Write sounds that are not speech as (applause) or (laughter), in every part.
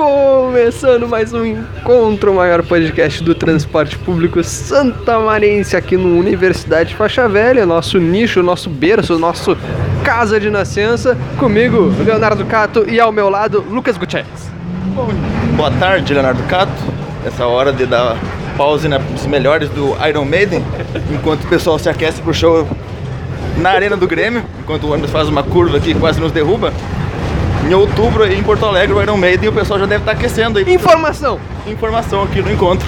Começando mais um encontro, o maior podcast do transporte público santamarense aqui no Universidade Faixa Velha, nosso nicho, nosso berço, nosso casa de nascença. Comigo, Leonardo Cato e ao meu lado, Lucas Gutierrez. Boa tarde, Leonardo Cato. Essa hora de dar pause nos melhores do Iron Maiden, enquanto o pessoal se aquece pro show na Arena do Grêmio, enquanto o ônibus faz uma curva aqui que quase nos derruba. Em outubro, aí em Porto Alegre, o Iron Maiden, o pessoal já deve estar aquecendo aí. Informação! Informação aqui no encontro.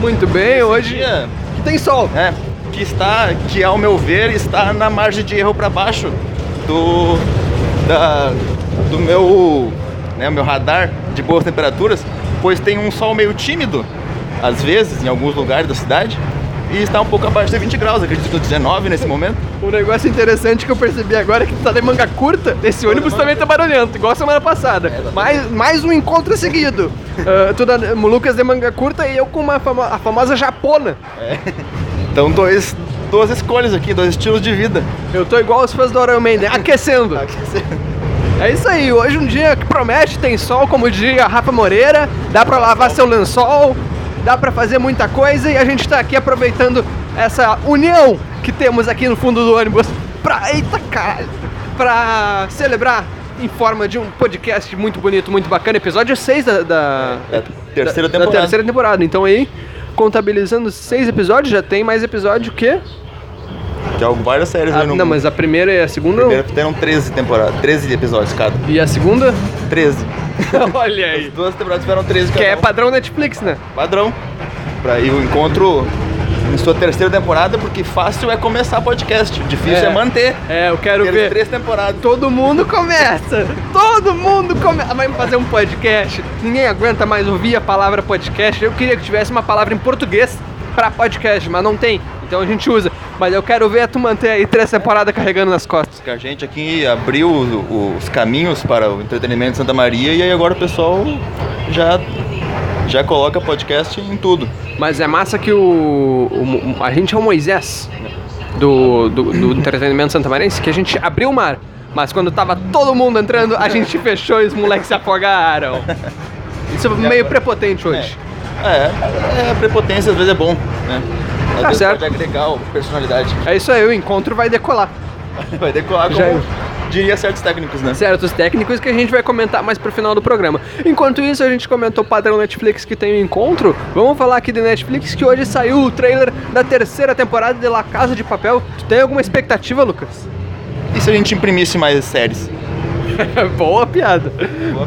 Muito bem, hoje Dia, tem sol. é, que está, que ao meu ver, está na margem de erro para baixo do, da, do meu, né, meu radar de boas temperaturas, pois tem um sol meio tímido, às vezes, em alguns lugares da cidade, e está um pouco abaixo de 20 graus, acredito que 19 nesse momento. Um negócio interessante que eu percebi agora é que tu tá de manga curta, esse ônibus também tá barulhento, igual a semana passada. mais, mais um encontro seguido. (laughs) Ah, tu da, o Lucas de manga curta e eu com uma famo- a famosa japona. Então, dois, duas escolhas aqui, dois estilos de vida. Eu tô igual os fãs do Iron Maiden, aquecendo. É isso aí, hoje um dia que promete, tem sol, como diria Rafa Moreira, dá pra lavar seu lençol, dá pra fazer muita coisa e a gente tá aqui aproveitando essa união que temos aqui no fundo do ônibus pra, eita caralho, pra celebrar em forma de um podcast muito bonito, muito bacana, episódio 6 da, da, É, terceira da- da temporada. terceira temporada. Então aí, contabilizando seis episódios, já tem mais episódio que... Tem algo- várias séries Ah, aí no não, mas a primeira e a segunda... Primeiro terão 13 temporadas, 13 episódios cada. E a segunda? 13. (laughs) Olha aí. Duas temporadas tiveram 13 Que é padrão Netflix, né? padrão. Pra ir o encontro em sua terceira temporada, porque fácil é começar podcast, difícil é, manter. É, eu quero Ter ver. três temporadas. Todo mundo começa! Todo mundo começa! Vai fazer um podcast. Ninguém aguenta mais ouvir a palavra podcast. Eu queria que tivesse uma palavra em português pra podcast, mas não tem. Então a gente usa. Mas eu quero ver tu manter aí três temporadas carregando nas costas. Que a gente aqui abriu os caminhos para o entretenimento de Santa Maria e aí agora o pessoal já, já coloca podcast em tudo. Mas é massa que o. o- a gente é o Moisés do, do, do entretenimento santamarense, que a gente abriu o mar. Mas quando tava todo mundo entrando, a gente fechou e os moleques se afogaram. Isso é meio prepotente hoje. É, é, prepotência às vezes é bom, né? Às Tá certo. pode agregar personalidade. É isso aí, o encontro vai decolar. (laughs) Vai decolar Já- como diria certos técnicos, né? Certos técnicos que a gente vai comentar mais pro final do programa. Enquanto isso, a gente comentou o padrão Netflix que tem o encontro. Vamos falar aqui de Netflix que hoje saiu o trailer da terceira temporada de La Casa de Papel. Tu tem alguma expectativa, Lucas? E se a gente imprimisse mais séries? (laughs) Boa piada.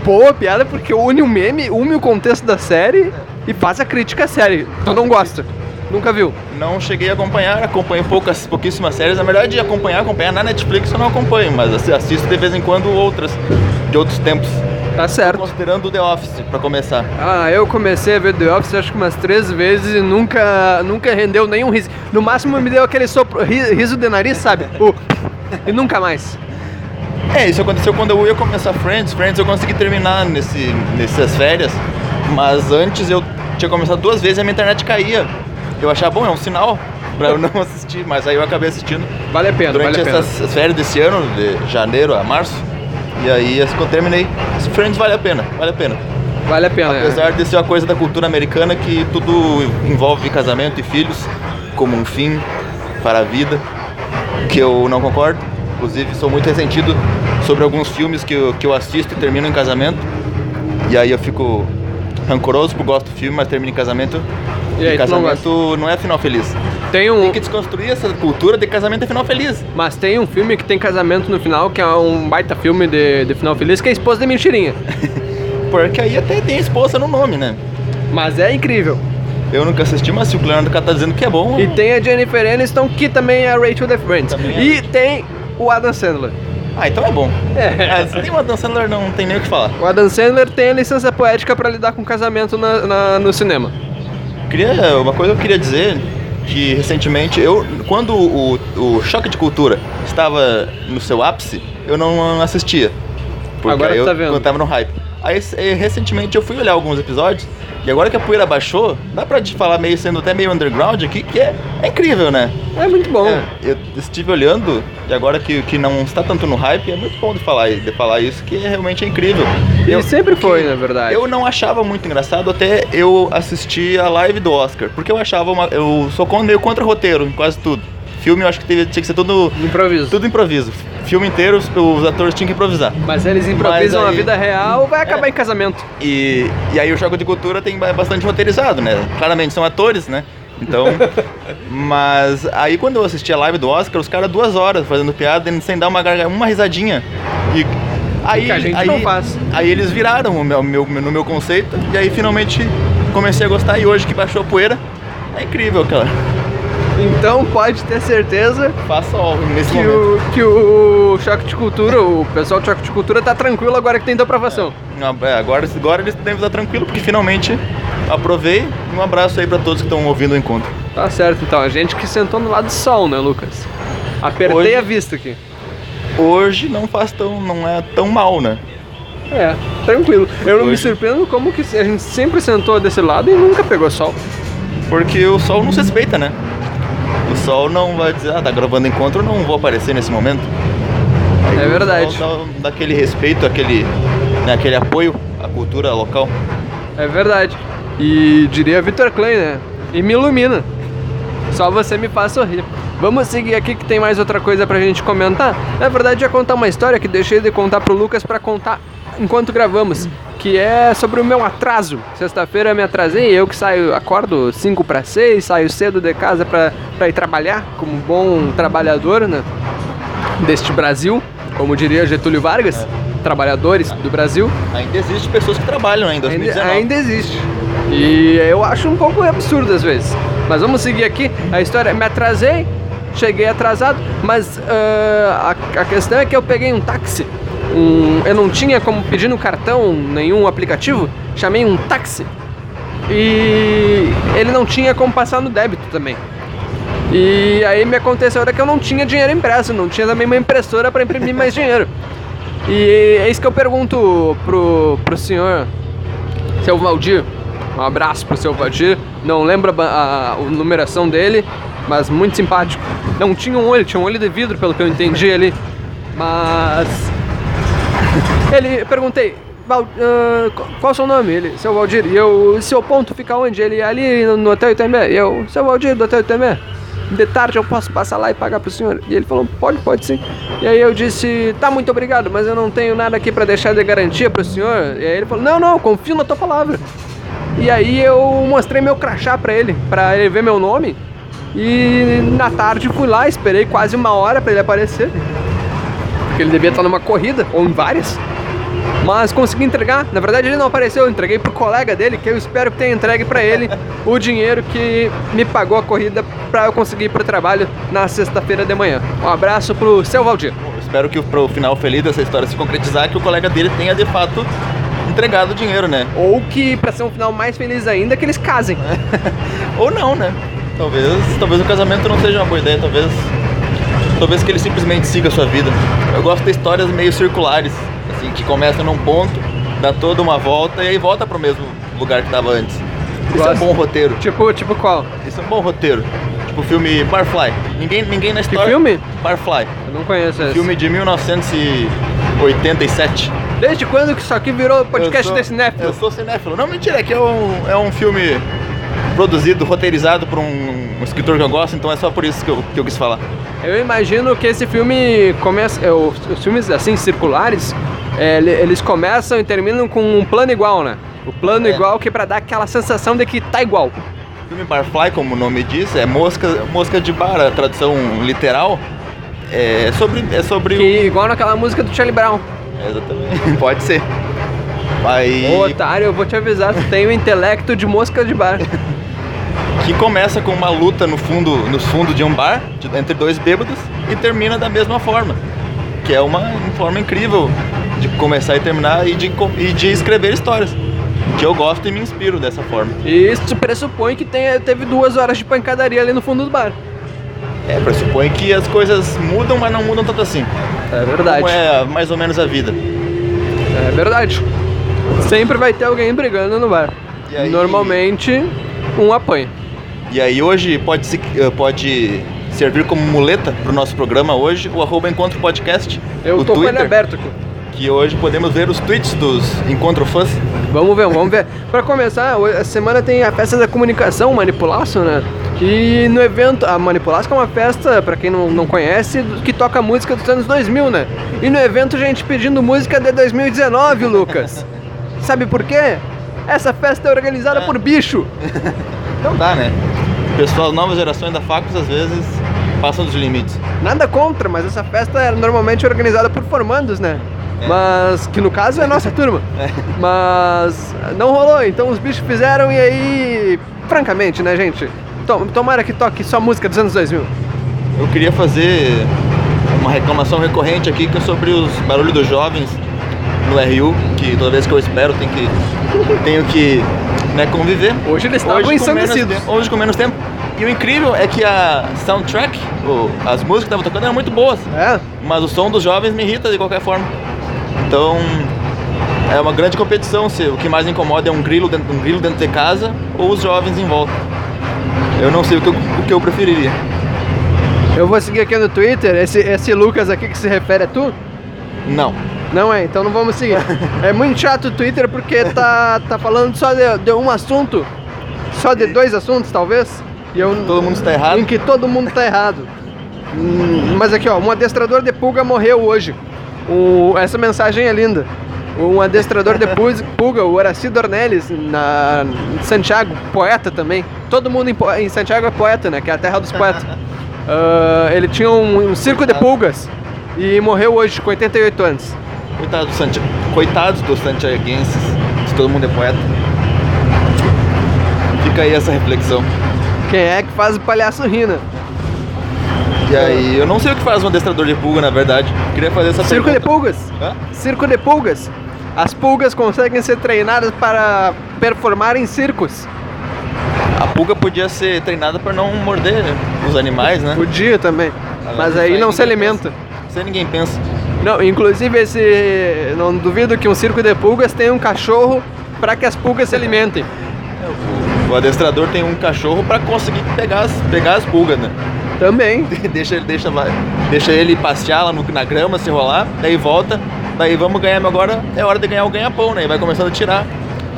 Boa piada porque une o meme, une o contexto da série e faz a crítica à série. Tu não gosta? Nunca viu? Não cheguei a acompanhar, acompanho poucas, pouquíssimas séries. Na verdade, de acompanhar, acompanhar na Netflix eu não acompanho, mas assi- assisto de vez em quando outras, de outros tempos. Tá certo. Considerando The Office, pra começar. Ah, eu comecei a ver The Office acho que umas três vezes e nunca, nunca rendeu nenhum riso. No máximo me deu aquele sopro, ri- riso de nariz, sabe? E nunca mais. É, isso aconteceu quando eu ia começar Friends. Friends eu consegui terminar nesse, nessas férias, mas antes eu tinha começado duas vezes e a minha internet caía. Eu achava, bom, é um sinal pra eu (laughs) não assistir, mas aí eu acabei assistindo Vale a pena, durante vale pena. essas férias desse ano, de janeiro a março. E aí, eu terminei, Friends vale a pena, vale a pena. Vale a pena. Apesar de ser uma coisa da cultura americana que tudo envolve casamento e filhos como um fim para a vida, que eu não concordo. Inclusive, sou muito ressentido sobre alguns filmes que eu, que eu assisto e termino em casamento. E aí eu fico rancoroso porque gosto do filme, mas termino em casamento. E aí, tu não casamento não, é final feliz. Tem um, Tem que desconstruir essa cultura de casamento é final feliz. mas tem um filme que tem casamento no final, que é um baita filme de, de final feliz, que é a esposa de mentirinha. (laughs) Porque aí até tem esposa no nome, né? Mas é incrível. Eu nunca assisti, mas se o Leonardo tá dizendo que é bom. E tem a Jennifer Aniston, que também é a Rachel The Friends. É. E tem o Adam Sandler. Ah, então é bom. É. Ah, se tem uma Dan Sandler, não tem nem o que falar. O Adam Sandler tem a licença poética pra lidar com casamento na- na- no cinema. Queria, uma coisa que eu queria dizer que recentemente eu quando o, o choque de cultura estava no seu ápice, eu não assistia. Porque Agora aí eu, tá vendo. eu tava no hype. Aí recentemente eu fui olhar alguns episódios e agora que a poeira baixou, dá pra te falar meio sendo até meio underground aqui, que é, é incrível, né? É muito bom. É, eu estive olhando e agora que, que não está tanto no hype, é muito bom de falar, de falar isso, que é realmente é incrível. E Eu- sempre foi, na verdade. Eu não achava muito engraçado até eu assistir a live do Oscar, porque eu achava uma, eu sou meio contra roteiro em quase tudo. Filme eu acho que teve- tinha que ser tudo Improviso. tudo improviso. Filme inteiro os, os atores tinham que improvisar. Mas eles improvisam Mas a aí- vida real, vai acabar É. em casamento. E, e aí o Choque de Cultura tem ba- bastante roteirizado, né? Claramente são atores, né? Então. (laughs) mas aí quando eu assisti a live do Oscar, os caras duas horas fazendo piada sem dar uma, uma risadinha. E aí, a aí, aí eles viraram o meu, meu- no meu conceito e aí finalmente comecei a gostar. E hoje que baixou a poeira, é incrível, cara. Então pode ter certeza Faça ó, nesse que momento. o, que o Choque de Cultura, o pessoal do Choque de Cultura tá tranquilo agora que tem da aprovação. Ah, é, agora, agora eles devem estar tranquilos, porque finalmente aprovei. Um abraço aí pra todos que estão ouvindo o encontro. Tá certo, então. A gente que sentou no lado do sol, né, Lucas? Apertei Hoje- a vista aqui. Hoje não faz tão. não é tão mal, né? É, tranquilo. Eu não me Hoje- surpreendo como que a gente sempre sentou desse lado e nunca pegou sol. Porque o sol não se respeita, né? O sol não vai dizer, ah, tá gravando encontro, eu não vou aparecer nesse momento. Aí É o verdade. sol dá, dá aquele respeito, aquele, né, aquele apoio à cultura local. É verdade. E diria Victor Klein, né? E me ilumina. Só você me faz sorrir. Vamos seguir aqui que tem mais outra coisa pra gente comentar. Na verdade, ia contar uma história que deixei de contar pro Lucas pra contar enquanto gravamos, que é sobre o meu atraso. Sexta-feira eu me atrasei, eu que saio, acordo 5 para 6, saio cedo de casa pra ir trabalhar, como bom trabalhador, né? Deste Brasil, como diria Getúlio Vargas, trabalhadores do Brasil. Ainda existe pessoas que trabalham ainda, Ainda, 2019. ainda existe. E eu acho um pouco absurdo às vezes. Mas vamos seguir aqui. A história. Me atrasei, cheguei atrasado, mas ah, a, a questão é que eu peguei um táxi. Um, eu não tinha como pedir no cartão nenhum aplicativo, chamei um táxi. E ele não tinha como passar no débito também. E aí me aconteceu era que eu não tinha dinheiro impresso, não tinha também uma impressora para imprimir mais dinheiro. E é isso que eu pergunto pro, pro senhor, seu Valdir. Um abraço pro seu Valdir. Não lembro a, a, a numeração dele, mas muito simpático. Não tinha um olho, tinha um olho de vidro, pelo que eu entendi ali. Mas. Ele, perguntei, ah, qual- é o seu nome? Ele, seu Valdir. E eu, seu ponto fica onde? Ele, ali no, Hotel Itambé. E eu, seu Valdir, do Hotel Itambé. De tarde eu posso passar lá e pagar pro senhor? E ele falou, pode, pode sim. E aí eu disse, tá, muito obrigado, mas eu não tenho nada aqui pra deixar de garantia pro senhor. E aí ele falou, não, não, confio na tua palavra. E aí eu mostrei meu crachá pra ele, pra ele ver meu nome. E na tarde fui lá, esperei quase uma hora pra ele aparecer. Porque ele devia estar numa corrida, ou em várias. Mas consegui entregar. Na verdade, ele não apareceu. Eu entreguei pro colega dele, que eu espero que tenha entregue pra ele o dinheiro que me pagou a corrida pra eu conseguir ir pro trabalho na sexta-feira de manhã. Um abraço pro seu Valdir. Espero que pro final feliz dessa história se concretizar, que o colega dele tenha de fato entregado o dinheiro, né? Ou que, pra ser um final mais feliz ainda, que eles casem. (laughs) Ou não, né? Talvez, talvez o casamento não seja uma boa ideia, talvez. Talvez que ele simplesmente siga a sua vida. Eu gosto de histórias meio circulares, assim, que começam num ponto, dá toda uma volta e aí volta pro mesmo lugar que tava antes. Isso é um bom roteiro. Tipo, tipo qual? Isso é um bom roteiro. Tipo o filme Barfly. Ninguém, ninguém na história. filme? Barfly. Eu não conheço esse. Filme de 1987. Desde quando que isso aqui virou podcast Eu sou- de cinéfilo? Eu sou cinéfilo. Não, mentira, é que é um, é um filme produzido, roteirizado por um, um escritor que eu gosto, então é só por isso que eu, que eu quis falar. Eu imagino que esse filme começa. é, os, os filmes assim, circulares, é, ele- eles começam e terminam com um plano igual, né? O plano É. igual que é pra dar aquela sensação de que tá igual. O filme Barfly, como o nome diz, é mosca, mosca de bar, a tradução literal. É sobre. É sobre o- Que, igual naquela música do Charlie Brown. É, exatamente. (laughs) Pode ser. Aí. Ô otário, eu vou te avisar, tu tem o intelecto de mosca de bar. (laughs) que começa com uma luta no fundo, no fundo de um bar, de- entre dois bêbados, e termina da mesma forma. Que é uma, uma forma incrível de começar e terminar e de, e de escrever histórias. Que eu gosto e me inspiro dessa forma. E isso pressupõe que tenha, teve duas horas de pancadaria ali no fundo do bar. É, pressupõe que as coisas mudam, mas não mudam tanto assim. É verdade. Como é mais ou menos a vida. É verdade. Sempre vai ter alguém brigando no bar. E aí- Normalmente, um apanha. E aí hoje pode, se- eh, pode servir como muleta pro nosso programa hoje, o arroba Encontro Podcast. Eu o tô com ele Twitter, aberto aqui. Que hoje podemos ver os tweets dos Encontro Fãs. Vamos ver, vamos ver. Pra começar, essa semana tem a festa da comunicação, Manipulaço, né? Que no evento, a Manipulaço é uma festa, pra quem não, não conhece, que toca música dos anos 2000, né? E no evento, gente pedindo música de 2019, Lucas. Sabe por quê? Essa festa é organizada por bicho. Não dá, né? Pessoal, novas gerações da Facos às vezes passam dos limites. Nada contra, mas essa festa é normalmente organizada por formandos, né? É. Mas que no caso é nossa turma. É. Mas não rolou, então os bichos fizeram e aí, francamente, né, gente? To- Tomara que toque só música dos anos 2000. Eu queria fazer uma reclamação recorrente aqui que é sobre os barulhos dos jovens no RU, que toda vez que eu espero tenho que, tenho que né, conviver. Hoje eles estavam ensandecidos. Hoje com menos tempo. E o incrível é que a soundtrack, ou as músicas que estavam tocando eram muito boas, É, mas o som dos jovens me irrita de qualquer forma. Então é uma grande competição se o que mais incomoda é um grilo dentro, um grilo dentro de casa ou os jovens em volta. Eu não sei o que eu, o que eu preferiria. eu vou seguir aqui no Twitter. Esse, esse Lucas aqui que se refere a tu? Não. Não é, então não vamos seguir. É muito chato o Twitter porque tá, tá falando só de, de um assunto, só de dois assuntos talvez. E eu, Todo mundo está errado. Em que todo mundo tá errado. Hum, mas aqui, ó, um adestrador de pulga morreu hoje. O- essa mensagem é linda. Um adestrador de pulga, o Horaci Dornelles, na Santiago, poeta também. Todo mundo em, em Santiago é poeta, né? Que é a terra dos poetas. (laughs) Ah, ele tinha um, um circo de pulgas e morreu hoje, com 88 anos. Coitados dos, Santi... Coitados dos santiaguenses, se todo mundo é poeta. Fica aí essa reflexão. Quem é que faz o palhaço rir, né? E aí, eu não sei o que faz um adestrador de pulga, na verdade. Queria fazer essa Circo de pergunta. pulgas. Hã? Circo de pulgas. As pulgas conseguem ser treinadas para performar em circos. A pulga podia ser treinada para não morder os animais, né? Podia também. Mas Isso aí não se alimenta. pensa. Isso aí ninguém pensa. Não, inclusive esse. Não duvido que um circo de pulgas tenha um cachorro para que as pulgas se alimentem. O adestrador tem um cachorro para conseguir pegar as, pegar as pulgas, né? Também. (laughs) deixa, ele- deixa, lá- deixa ele passear lá no- na grama, se rolar, daí volta, daí vamos ganhar, agora é hora de ganhar o ganha-pão, né? E vai começando a tirar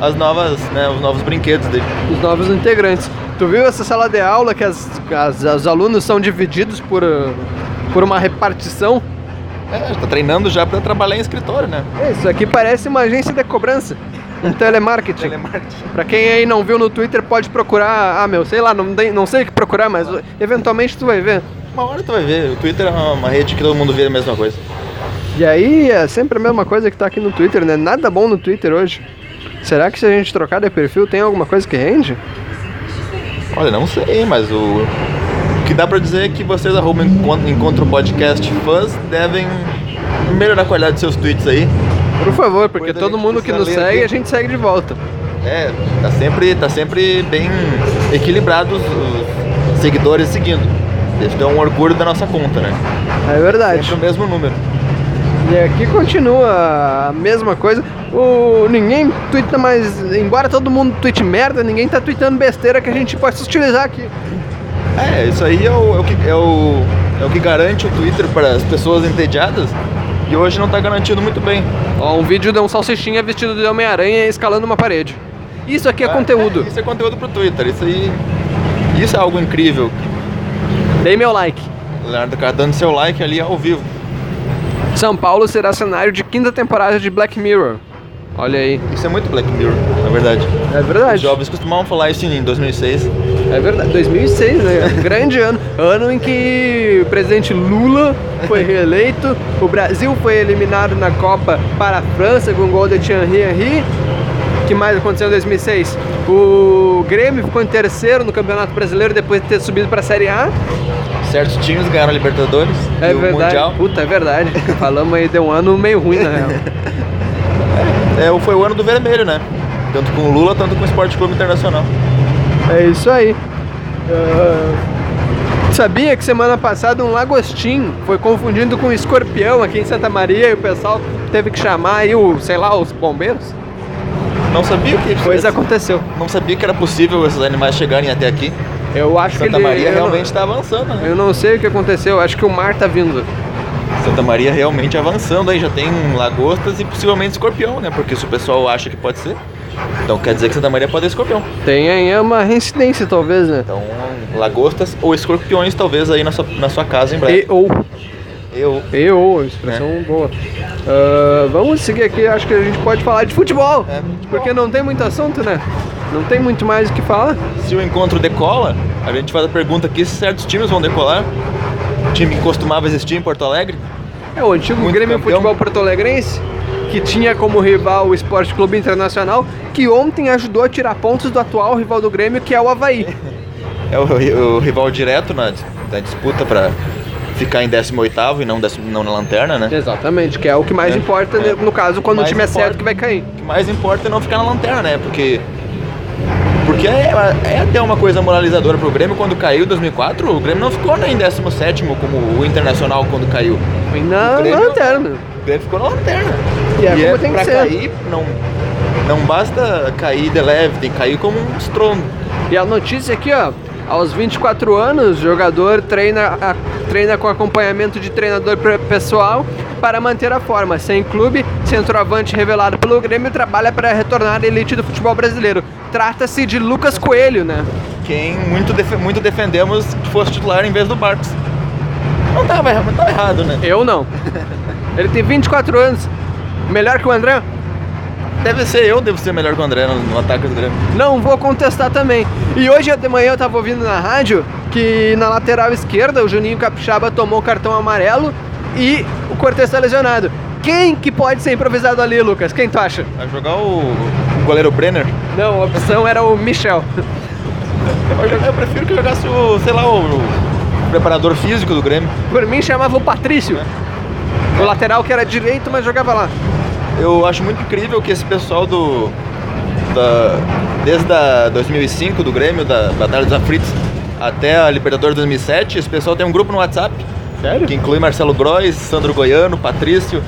as novas, né, os novos brinquedos dele. Os novos integrantes. Tu viu essa sala de aula que as, as- os alunos são divididos por, uh, por uma repartição? É, tá treinando já para trabalhar em escritório, né? Isso aqui parece uma agência de cobrança. Um telemarketing. Telemarketing. Pra quem aí não viu no Twitter, pode procurar. Ah, meu, sei lá, não, tem- não sei o que procurar, mas eventualmente tu vai ver. Uma hora tu vai ver, o Twitter é uma, uma rede que todo mundo vê a mesma coisa. E aí é sempre a mesma coisa que tá aqui no Twitter, né? Nada bom no Twitter hoje. Será que se a gente trocar de perfil tem alguma coisa que rende? Olha, não sei, mas o, o que dá pra dizer é que vocês arrumam encontro, podcast fãs devem melhorar a qualidade dos seus tweets aí. Por favor, porque todo mundo que nos segue, aqui. a gente segue de volta. É, tá sempre, tá sempre bem equilibrados os seguidores seguindo. Isso é um orgulho da nossa conta, né? É verdade. Sempre o mesmo número. E aqui continua a mesma coisa. O, ninguém twitta mais. Embora todo mundo tweete merda, ninguém tá tweetando besteira que a gente pode utilizar aqui. É, isso aí é o, é o que, é, o, é o que garante o Twitter para as pessoas entediadas e hoje não tá garantindo muito bem. Ó, um vídeo de um salsichinha vestido de Homem-Aranha escalando uma parede. Isso aqui é Ah, conteúdo. é, isso é conteúdo pro Twitter, isso aí. Isso é algo incrível. Dei meu like. Leonardo cara dando seu like ali ao vivo. São Paulo será cenário de quinta temporada de Black Mirror. Olha aí. Isso é muito Black Mirror, na verdade. É Os verdade. jovens costumavam falar isso em 2006. É verdade. 2006, né? (laughs) Grande ano. Ano em que o presidente Lula foi reeleito. O Brasil foi eliminado na Copa para a França com o gol de Thierry Henry. O que mais aconteceu em 2006? O Grêmio ficou em terceiro no Campeonato Brasileiro depois de ter subido para a Série A. Certos times ganharam a Libertadores É e o verdade. Mundial. Puta, é verdade. Falamos aí de um ano meio ruim, na real. (laughs) É, foi o ano do vermelho, né? Tanto com o Lula, tanto com o Esporte Clube Internacional. É isso aí. Ah, sabia que semana passada um lagostim foi confundido com um escorpião aqui em Santa Maria e o pessoal teve que chamar aí o, sei lá, os bombeiros? Não sabia que Coisa aconteceu. Não sabia que era possível esses animais chegarem até aqui. Eu acho Santa que ele. Maria realmente está avançando, né? Eu não sei o que aconteceu, acho que o mar tá vindo. Santa Maria realmente avançando aí, já tem lagostas e possivelmente escorpião, né? Porque se o pessoal acha que pode ser, então quer dizer que Santa Maria pode ter escorpião. Tem aí uma reincidência, talvez, né? Então, lagostas ou escorpiões talvez aí na sua, na sua casa em breve. E ou. Eu. E ou, expressão boa. Ah, vamos seguir aqui, acho que a gente pode falar de futebol. É. Porque não tem muito assunto, né? Não tem muito mais o que falar. Se o encontro decola, a gente faz a pergunta aqui se certos times vão decolar. O time que costumava existir em Porto Alegre. É o antigo Muito Grêmio campeão. Futebol Porto Alegrense, que tinha como rival o Esporte Clube Internacional, que ontem ajudou a tirar pontos do atual rival do Grêmio, que é o Havaí. (laughs) É o, o rival direto na, na disputa para ficar em 18 e não, décimo- não na lanterna, né? Exatamente, que é o que mais É, importa, é. no caso, quando o Mais time é importa- certo que vai cair. O que mais importa é não ficar na lanterna, né? Porque. Porque é, é até uma coisa moralizadora pro Grêmio quando caiu em 2004. O Grêmio não ficou nem em 17 como o Internacional quando caiu. E na, O na Grêmio- lanterna. O Grêmio ficou na lanterna. E é como tem que pra ser. cair, não, não basta cair de leve, tem que cair como um estrondo. E a notícia aqui, ó, aos 24 anos, o jogador treina, a- treina com acompanhamento de treinador pessoal para manter a forma. Sem clube, centroavante revelado pelo Grêmio trabalha para retornar à elite do futebol brasileiro. Trata-se de Lucas Coelho, né? Quem muito, defe- muito defendemos que fosse titular em vez do Barcos. Não tava, erra- não tava errado, né? Eu não. (laughs) Ele tem 24 anos. Melhor que o André? Deve ser eu, devo ser melhor que o André no, no ataque do Grêmio. Não vou contestar também. E hoje de manhã eu tava ouvindo na rádio que na lateral esquerda o Juninho Capixaba tomou cartão amarelo e o Cortez tá lesionado. Quem que pode ser improvisado ali, Lucas? Quem tu acha? Vai jogar o, o goleiro Brenner. Não, a opção era o Michel. Eu, eu prefiro que jogasse o, sei lá, o, o preparador físico do Grêmio. Por mim chamava o Patrício. O lateral que era direito, mas jogava lá. Eu acho muito incrível que esse pessoal do. Da, desde a 2005 do Grêmio, da Batalha dos Aflitos, até a Libertadores 2007, esse pessoal tem um grupo no WhatsApp Sério? que inclui Marcelo Grois, Sandro Goiano, Patrício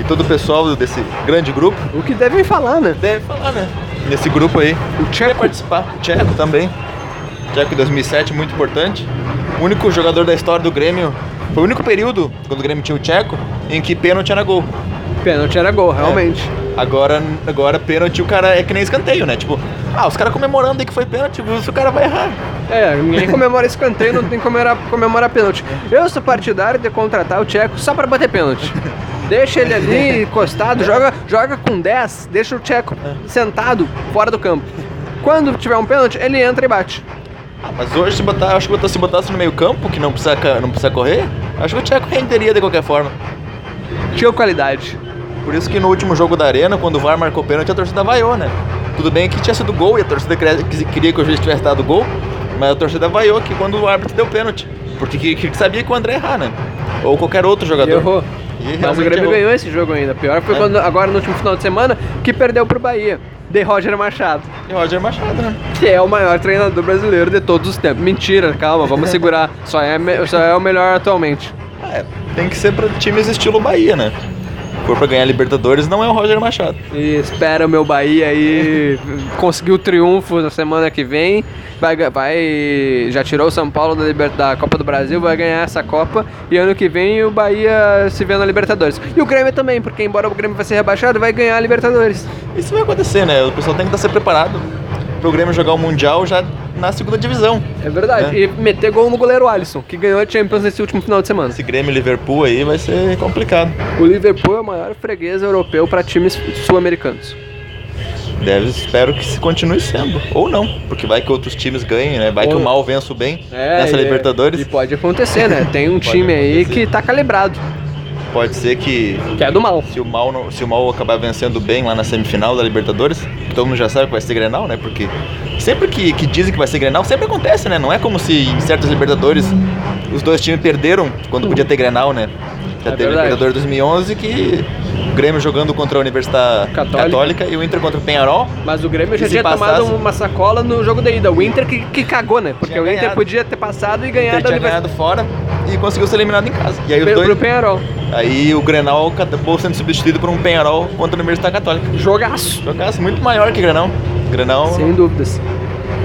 e todo o pessoal desse grande grupo. O que devem falar, né? Deve falar, né? Nesse grupo aí. O Tcheco. participar. O Tcheco também. Tcheco em 2007, muito importante. O único jogador da história do Grêmio. Foi o único período, quando o Grêmio tinha o Tcheco, em que pênalti era gol. Pênalti era gol, realmente. Agora, agora pênalti o cara é que nem escanteio, né? Tipo, ah, os caras comemorando aí que foi pênalti, o cara vai errar. É, ninguém comemora escanteio, não tem que comemorar, comemorar pênalti. Eu sou partidário de contratar o Tcheco só pra bater pênalti. Deixa ele ali encostado, joga, joga com 10, deixa o Tcheco sentado fora do campo. Quando tiver um pênalti, ele entra e bate. Ah, mas hoje se botar, acho que botar- se botasse no meio campo, que não precisa, não precisa correr, acho que o Tcheco renderia de qualquer forma. Tinha qualidade. Por isso que no último jogo da Arena, quando o VAR marcou pênalti, a torcida vaiou, né? Tudo bem que tinha sido gol e a torcida queria, que- o juiz tivesse dado gol, mas a torcida vaiou que quando o árbitro deu pênalti. Porque que, que sabia que o André errar, né? Ou qualquer outro E jogador. errou. E Mas o Grêmio errou. ganhou esse jogo ainda. Pior foi É. quando, agora no último final de semana, que perdeu pro Bahia. De Roger Machado. E Roger Machado, né? Que é o maior treinador brasileiro de todos os tempos. Mentira, calma, vamos segurar. Só é, só é o melhor atualmente. É, tem que ser pra times estilo Bahia, né? For pra ganhar Libertadores, não é o Roger Machado. E espera o meu Bahia aí conseguir o triunfo na semana que vem. Vai, vai já tirou o São Paulo da, Liber- da Copa do Brasil, vai ganhar essa Copa e ano que vem o Bahia se vê na Libertadores. E o Grêmio também, porque embora o Grêmio vai ser rebaixado, vai ganhar a Libertadores. Isso vai acontecer, né? O pessoal tem que estar se preparado pro Grêmio jogar o Mundial já na segunda divisão. É verdade. É. E meter gol no goleiro Alisson, que ganhou a Champions nesse último final de semana. Esse Grêmio Liverpool aí vai ser complicado. O Liverpool é o maior freguês europeu para times sul-americanos. Deve, espero que se continue sendo. Ou não, porque vai que outros times ganhem, né? Vai que Ou- o mal vença o bem nessa e- Libertadores. E pode acontecer, né? Tem um (laughs) time aí acontecer. que tá calibrado, Pode ser que que é do mal. se o mal não- se o mal acabar vencendo bem lá na semifinal da Libertadores, todo mundo já sabe que vai ser Grenal, né? Porque sempre que, que dizem que vai ser Grenal, sempre acontece, né? Não é como se em certas Libertadores os dois times perderam quando podia ter Grenal, né? Já É teve verdade. Libertadores 2011 que o Grêmio jogando contra a Universidade Católica. Católica, e o Inter contra o Penharol. Mas o Grêmio já tinha tomado passasse? uma sacola no jogo da ida. O Inter que, que cagou, né? Porque Tinha o Inter ganhado. podia ter passado e O ganhado Inter a tinha ganhado fora e conseguiu ser eliminado em casa. E aí os Pro, dois. pro Penharol. Aí o Grenal acabou sendo substituído por um Penharol contra a Universidade Católica. Jogaço. Jogaço muito maior que Grenal. Grenal. Sem dúvidas.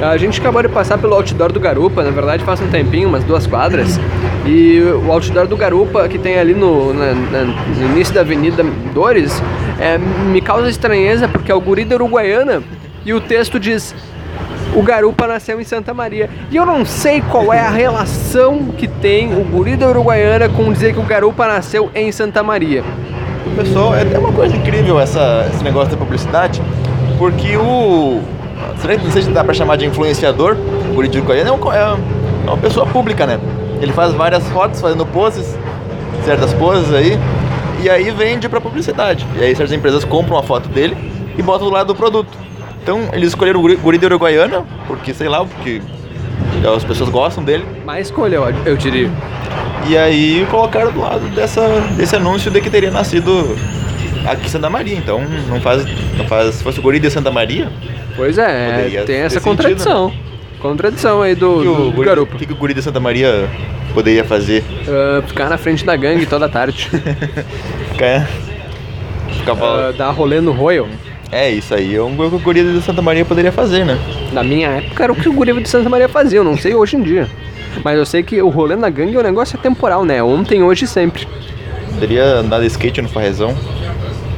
A gente acabou de passar pelo outdoor do Garupa, na verdade faz um tempinho, umas duas quadras. E o outdoor do Garupa, que tem ali no, na- na- no início da Avenida Dores, é, me causa estranheza porque é o guri da Uruguaiana e o texto diz: O Garupa nasceu em Santa Maria. E eu não sei qual é a relação que tem o guri da Uruguaiana com dizer que o Garupa nasceu em Santa Maria. Pessoal, é até uma coisa incrível essa, esse negócio da publicidade, porque o. Não sei se dá pra chamar de influenciador, o Guri de Uruguaiana é, um- é uma pessoa pública, né? Ele faz várias fotos fazendo poses, certas poses aí, e aí vende pra publicidade. E aí certas empresas compram a foto dele e botam do lado do produto. Então eles escolheram o Guri, Guri da Uruguaiana, porque sei lá, porque as pessoas gostam dele. Mas escolha, eu, eu diria. E aí colocaram do lado dessa, desse anúncio de que teria nascido aqui em Santa Maria. Então não faz. Não faz. Se fosse o guri de Santa Maria, Pois é, Poderia tem essa sentido, contradição. Contradição aí do, que do, o, do guri, Garupa. o que, que o guri de Santa Maria poderia fazer? Ah, ficar na frente da gangue toda tarde. (laughs) Ficar. Ficar falando. dar rolê no Royal. É isso aí, é um que o guri de Santa Maria poderia fazer, né? Na minha época era o que o guri de Santa Maria fazia, eu não sei hoje em dia. Mas eu sei que o rolê na gangue é um negócio temporal, né? Ontem, hoje e sempre. Poderia andar de skate no Farrezão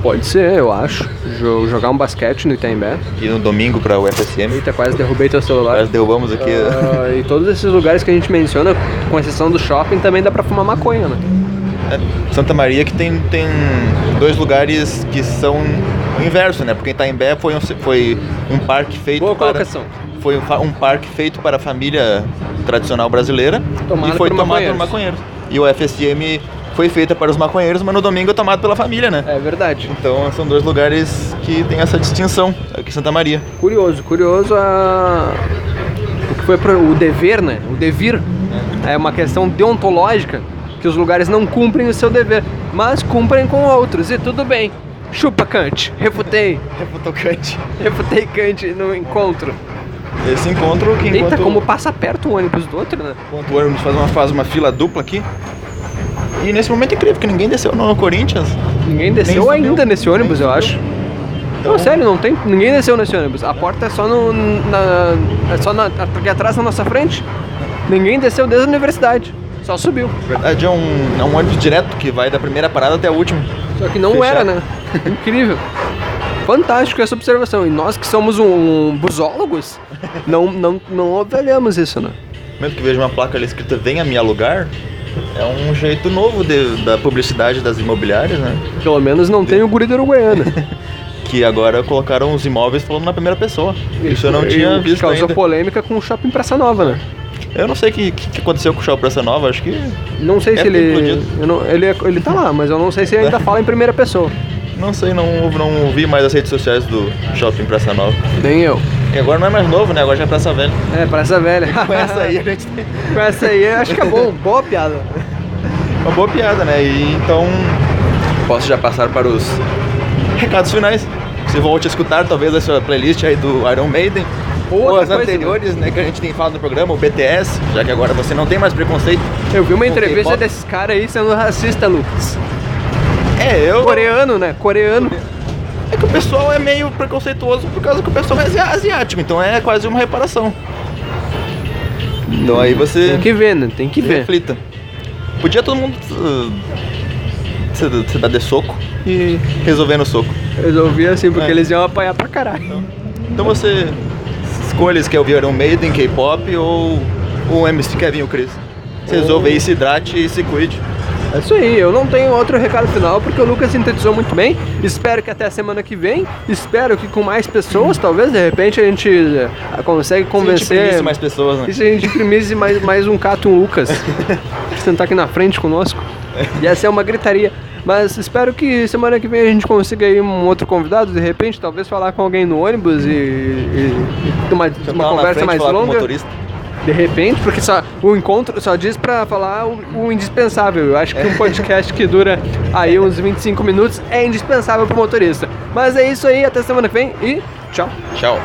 Pode ser, eu acho. Jo- jogar um basquete no Itaimbé. e no domingo pra UFSM. Eita, quase derrubei teu celular. Nós derrubamos aqui. Ah, e todos esses lugares que a gente menciona, com exceção do shopping, também dá pra fumar maconha, né? É, Santa Maria que tem, tem dois lugares que são o inverso, né? Porque Itaimbé foi um, foi um parque feito Boa para... colocação. Foi um, um parque feito para a família tradicional brasileira Tomado e foi por tomado maconheiros. por maconheiros. E o FSM foi feita para os maconheiros, mas no domingo é tomado pela família, né? É verdade. Então são dois lugares que tem essa distinção aqui em Santa Maria. Curioso, curioso a... o que foi pro... o dever, né? O devir é uma questão deontológica que os lugares não cumprem o seu dever, mas cumprem com outros e tudo bem. Chupa Kant, refutei, Refutocante. refutei Kant no encontro. Esse encontro que Eita, enquanto, como passa perto um ônibus do outro, né? enquanto o ônibus faz uma, faz uma fila dupla aqui. E nesse momento é incrível, que ninguém desceu no Corinthians. Ninguém desceu subiu. ainda nesse ônibus, Nem eu subiu. acho. Então- Não, sério, não tem. Ninguém desceu nesse ônibus. A porta é só no. Na, é só na, aqui atrás na nossa frente. Ninguém desceu desde a universidade. Só subiu. Na verdade é um, é um ônibus direto que vai da primeira parada até a última. Só que não Fechado. era, né? (laughs) Incrível. Fantástico essa observação. E nós que somos um, um busólogos, não, não, não avaliamos isso, né? No momento que vejo uma placa ali escrita Venha me alugar, é um jeito novo de- da publicidade das imobiliárias, né? Pelo menos não tem o guri da Uruguaiana. (laughs) Que agora colocaram os imóveis falando na primeira pessoa. Isso eu não E tinha visto causou ainda. polêmica com o Shopping Praça Nova, né? Eu não sei o que, que, aconteceu com o Shopping Praça Nova, acho que Não sei se ele. não- ele. Ele tá lá, mas eu não sei se ele ainda (laughs) fala em primeira pessoa. não sei, não, não vi mais as redes sociais do Shopping Praça Nova. Nem eu. E agora não é mais novo, né? Agora já é Praça Velha. É, Praça Velha. Com essa aí a gente tem (laughs) Com essa aí, acho que é bom. Boa piada. uma boa piada, né? E então posso já passar para os recados finais. Você volte a escutar talvez a sua playlist aí do Iron Maiden. Ou as anteriores, né, que a gente tem falado no programa, o BTS, já que agora você não tem mais preconceito. Eu vi uma entrevista desses caras aí sendo racista, Lucas. É, eu. Coreano, né? Coreano. É que o pessoal é meio preconceituoso por causa que o pessoal é asi- asiático, então é quase uma reparação. Então aí você Tem que ver, né? Tem que ver. reflita. Podia todo mundo uh, se, se dar de soco e resolver no soco. Resolvi assim, porque É. eles iam apanhar pra caralho. Então você escolhe se quer ouvir Iron Maiden, K-pop ou o MC Kevin e o Chris. Você resolve aí, se hidrate e se cuide. É isso aí, eu não tenho outro recado final porque o Lucas sintetizou muito bem. Espero que até a semana que vem, espero que com mais pessoas, talvez de repente a gente eh, consegue Se convencer. imprimisse mais pessoas, né? E se a gente imprimisse mais, mais um Cato e um Lucas? (laughs) sentar aqui na frente conosco. Ia ser uma gritaria. Mas espero que semana que vem a gente consiga aí um outro convidado, de repente, talvez falar com alguém no ônibus e, e- e uma, uma conversa frente, mais falar com o longa. De repente, porque só o encontro só diz pra falar o, o indispensável. Eu acho que um (laughs) podcast que dura aí uns 25 minutos é indispensável pro motorista. Mas é isso aí, até semana que vem e tchau. Tchau.